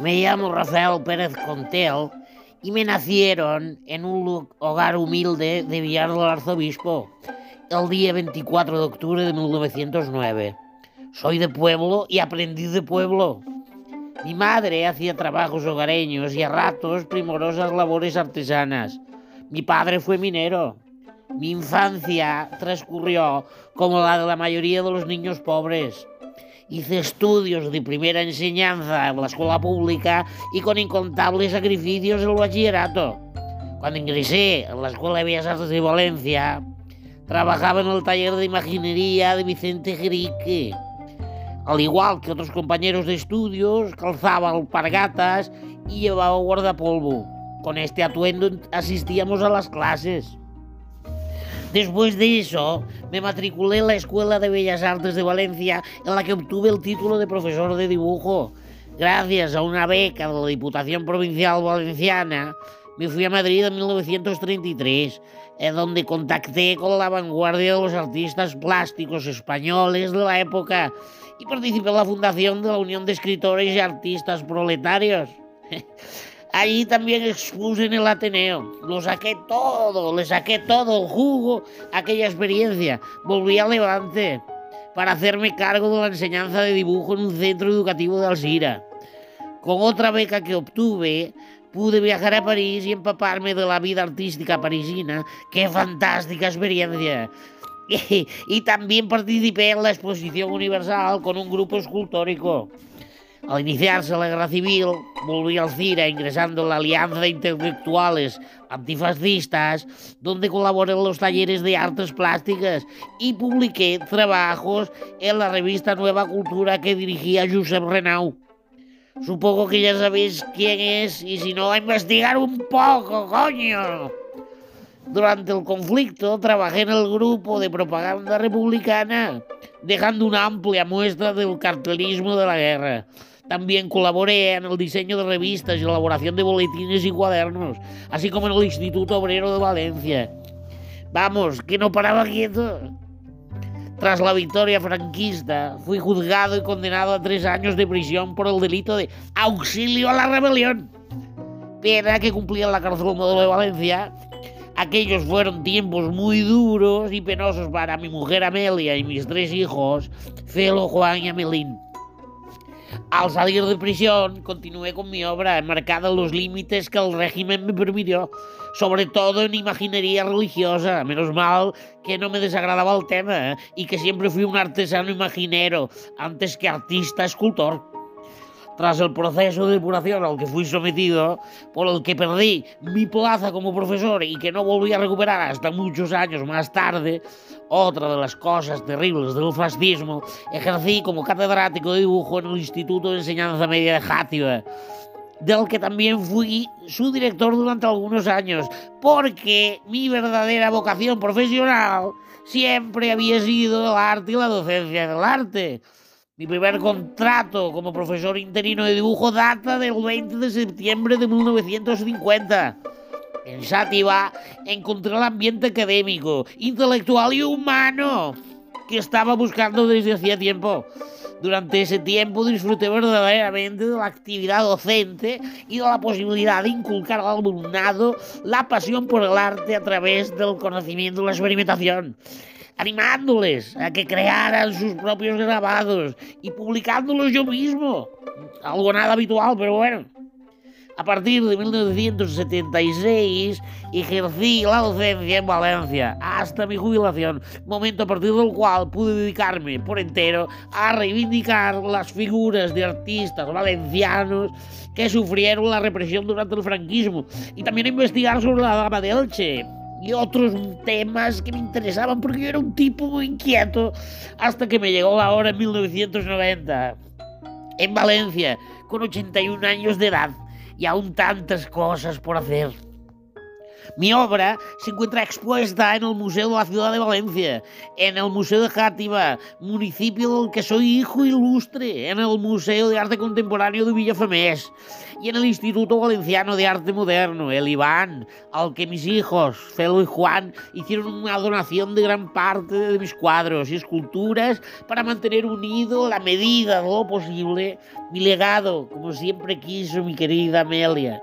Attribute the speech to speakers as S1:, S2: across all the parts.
S1: Me llamo Rafael Pérez Contel y me nacieron en un hogar humilde de Villar del Arzobispo el día 24 de octubre de 1909. Soy de pueblo y aprendí de pueblo. Mi madre hacía trabajos hogareños y a ratos primorosas labores artesanas. Mi padre fue minero. Mi infancia transcurrió como la de la mayoría de los niños pobres. Hice estudios de primera enseñanza en la escuela pública y con incontables sacrificios el bachillerato. Cuando ingresé en la Escuela de Bellas Artes de Valencia, trabajaba en el taller de imaginería de Vicente Jerique. Al igual que otros compañeros de estudios, calzaba alpargatas y llevaba guardapolvo. Con este atuendo asistíamos a las clases. Después de eso, me matriculé en la Escuela de Bellas Artes de Valencia, en la que obtuve el título de profesor de dibujo. Gracias a una beca de la Diputación Provincial Valenciana, me fui a Madrid en 1933, en donde contacté con la vanguardia de los artistas plásticos españoles de la época y participé en la fundación de la Unión de Escritores y Artistas Proletarios. Allí también expuse en el Ateneo. Lo saqué todo, le saqué todo el jugo a aquella experiencia. Volví a Levante para hacerme cargo de la enseñanza de dibujo en un centro educativo de Alcira. Con otra beca que obtuve, pude viajar a París y empaparme de la vida artística parisina. ¡Qué fantástica experiencia! Y, también participé en la exposición universal con un grupo escultórico. Al iniciarse la guerra civil, volví al CIRA ingresando en la Alianza de Intelectuales Antifascistas, donde colaboré en los talleres de artes plásticas y publiqué trabajos en la revista Nueva Cultura que dirigía Josep Renau. Supongo que ya sabéis quién es y si no, a investigar un poco, coño. Durante el conflicto trabajé en el grupo de propaganda republicana, dejando una amplia muestra del cartelismo de la guerra. También colaboré en el diseño de revistas y elaboración de boletines y cuadernos, así como en el Instituto Obrero de Valencia. Vamos, que no paraba quieto. Tras la victoria franquista, fui juzgado y condenado a tres años de prisión por el delito de auxilio a la rebelión. Pena que cumplía en la cárcel modelo de Valencia. Aquellos fueron tiempos muy duros y penosos para mi mujer Amelia y mis tres hijos, Felo, Juan y Amelín. Al salir de prisión, continué con mi obra, enmarcada en los límites que el régimen me permitió, sobre todo en imaginería religiosa. Menos mal que no me desagradaba el tema ¿eh? y que siempre fui un artesano imaginero antes que artista escultor tras el proceso de depuración al que fui sometido, por el que perdí mi plaza como profesor y que no volví a recuperar hasta muchos años más tarde, otra de las cosas terribles del fascismo, ejercí como catedrático de dibujo en el Instituto de Enseñanza Media de Játiva del que también fui su director durante algunos años, porque mi verdadera vocación profesional siempre había sido el arte y la docencia del arte. Mi primer contrato como profesor interino de dibujo data del 20 de septiembre de 1950. En Sátiva encontré el ambiente académico, intelectual y humano que estaba buscando desde hacía tiempo. Durante ese tiempo disfruté verdaderamente de la actividad docente y de la posibilidad de inculcar al alumnado la pasión por el arte a través del conocimiento y la experimentación animándoles a que crearan sus propios grabados y publicándolos yo mismo. Algo nada habitual, pero bueno. A partir de 1976 ejercí la docencia en Valencia hasta mi jubilación, momento a partir del cual pude dedicarme por entero a reivindicar las figuras de artistas valencianos que sufrieron la represión durante el franquismo y también a investigar sobre la dama de Elche, y otros temas que me interesaban porque yo era un tipo muy inquieto hasta que me llegó la hora en 1990 en Valencia con 81 años de edad y aún tantas cosas por hacer. Mi obra se encuentra expuesta en el Museo de la Ciudad de Valencia, en el Museo de Játiva, municipio del que soy hijo ilustre, en el Museo de Arte Contemporáneo de Villafamés y en el Instituto Valenciano de Arte Moderno, el Iván, al que mis hijos, Felo y Juan, hicieron una donación de gran parte de mis cuadros y esculturas para mantener unido, la medida de lo posible, mi legado, como siempre quiso mi querida Amelia.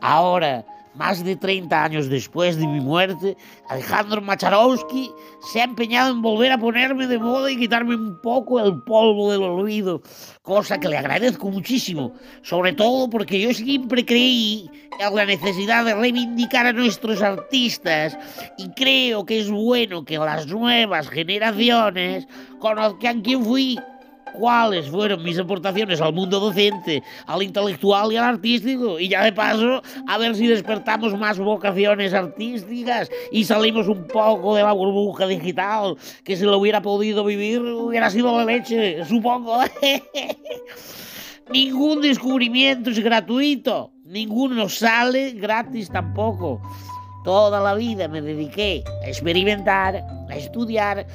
S1: Ahora, más de 30 años después de mi muerte, Alejandro Macharowski se ha empeñado en volver a ponerme de moda y quitarme un poco el polvo del olvido, cosa que le agradezco muchísimo, sobre todo porque yo siempre creí en la necesidad de reivindicar a nuestros artistas y creo que es bueno que las nuevas generaciones conozcan quién fui cuáles fueron mis aportaciones al mundo docente, al intelectual y al artístico. Y ya de paso, a ver si despertamos más vocaciones artísticas y salimos un poco de la burbuja digital, que si lo hubiera podido vivir hubiera sido la leche, supongo. Ningún descubrimiento es gratuito, ninguno sale gratis tampoco. Toda la vida me dediqué a experimentar, a estudiar,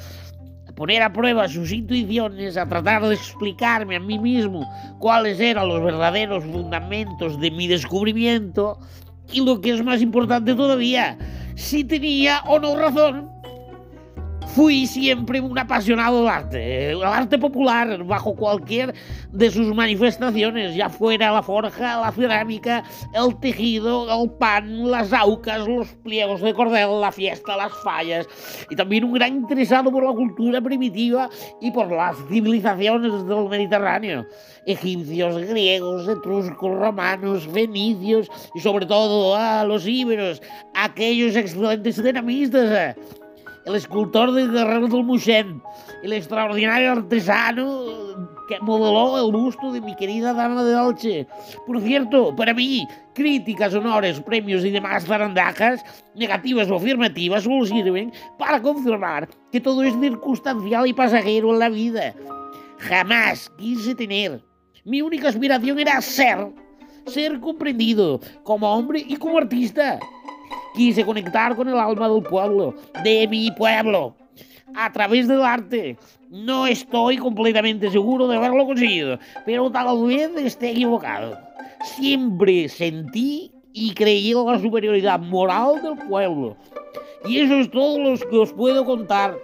S1: poner a prueba sus intuiciones, a tratar de explicarme a mí mismo cuáles eran los verdaderos fundamentos de mi descubrimiento y lo que es más importante todavía, si tenía o no razón. Fui siempre un apasionado del arte, el arte popular, bajo cualquier de sus manifestaciones, ya fuera la forja, la cerámica, el tejido, el pan, las aucas, los pliegos de cordel, la fiesta, las fallas, y también un gran interesado por la cultura primitiva y por las civilizaciones del Mediterráneo, egipcios, griegos, etruscos, romanos, fenicios y sobre todo a los íberos, aquellos excelentes dinamistas el escultor de Guerrero del Muxén, el extraordinario artesano que modeló el busto de mi querida dama de Dolce. Por cierto, para mí, críticas, honores, premios y demás zarandajas, negativas o afirmativas, solo sirven para confirmar que todo es circunstancial y pasajero en la vida. Jamás quise tener. Mi única aspiración era ser, ser comprendido como hombre y como artista. Quise conectar con el alma del pueblo, de mi pueblo, a través del arte. No estoy completamente seguro de haberlo conseguido, pero tal vez esté equivocado. Siempre sentí y creí en la superioridad moral del pueblo. Y eso es todo lo que os puedo contar